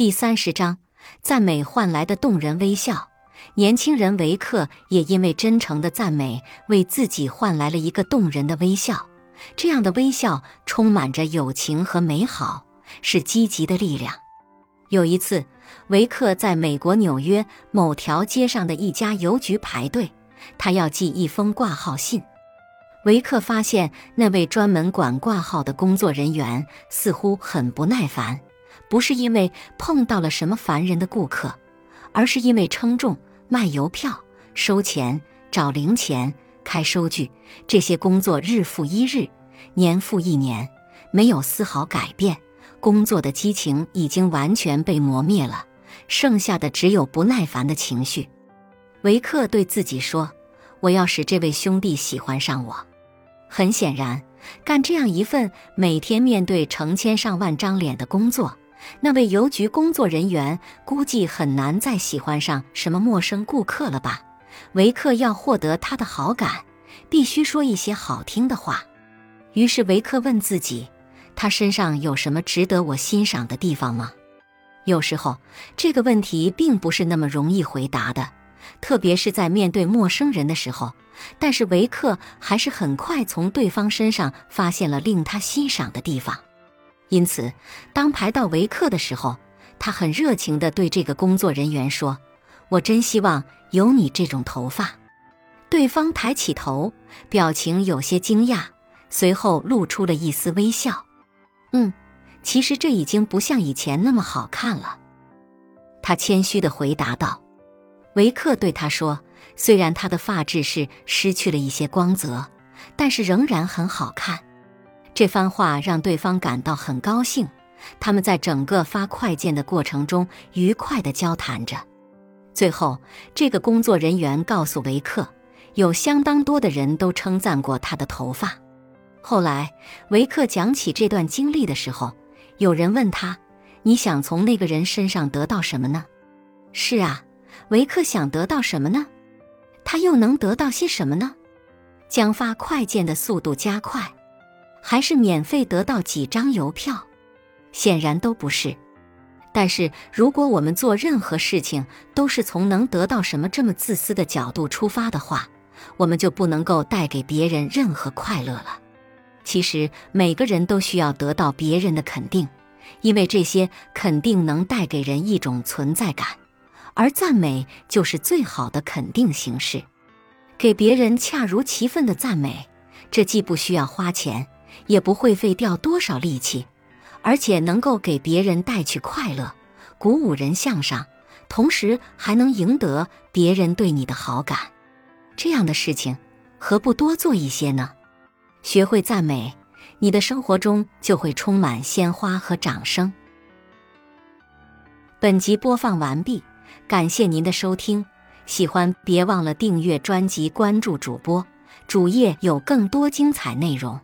第三十章，赞美换来的动人微笑。年轻人维克也因为真诚的赞美，为自己换来了一个动人的微笑。这样的微笑充满着友情和美好，是积极的力量。有一次，维克在美国纽约某条街上的一家邮局排队，他要寄一封挂号信。维克发现那位专门管挂号的工作人员似乎很不耐烦，不是因为碰到了什么烦人的顾客，而是因为称重、卖邮票、收钱、找零钱、开收据这些工作日复一日、年复一年，没有丝毫改变。工作的激情已经完全被磨灭了，剩下的只有不耐烦的情绪。维克对自己说：“我要使这位兄弟喜欢上我。”很显然，干这样一份每天面对成千上万张脸的工作，那位邮局工作人员估计很难再喜欢上什么陌生顾客了吧？维克要获得他的好感，必须说一些好听的话。于是维克问自己：他身上有什么值得我欣赏的地方吗？有时候，这个问题并不是那么容易回答的。特别是在面对陌生人的时候，但是维克还是很快从对方身上发现了令他欣赏的地方。因此，当排到维克的时候，他很热情地对这个工作人员说：“我真希望有你这种头发。”对方抬起头，表情有些惊讶，随后露出了一丝微笑。“嗯，其实这已经不像以前那么好看了。”他谦虚地回答道。维克对他说：“虽然他的发质是失去了一些光泽，但是仍然很好看。”这番话让对方感到很高兴。他们在整个发快件的过程中愉快地交谈着。最后，这个工作人员告诉维克，有相当多的人都称赞过他的头发。后来，维克讲起这段经历的时候，有人问他：“你想从那个人身上得到什么呢？”“是啊。”维克想得到什么呢？他又能得到些什么呢？将发快件的速度加快，还是免费得到几张邮票？显然都不是。但是，如果我们做任何事情都是从能得到什么这么自私的角度出发的话，我们就不能够带给别人任何快乐了。其实，每个人都需要得到别人的肯定，因为这些肯定能带给人一种存在感。而赞美就是最好的肯定形式，给别人恰如其分的赞美，这既不需要花钱，也不会费掉多少力气，而且能够给别人带去快乐，鼓舞人向上，同时还能赢得别人对你的好感。这样的事情，何不多做一些呢？学会赞美，你的生活中就会充满鲜花和掌声。本集播放完毕。感谢您的收听，喜欢别忘了订阅专辑、关注主播，主页有更多精彩内容。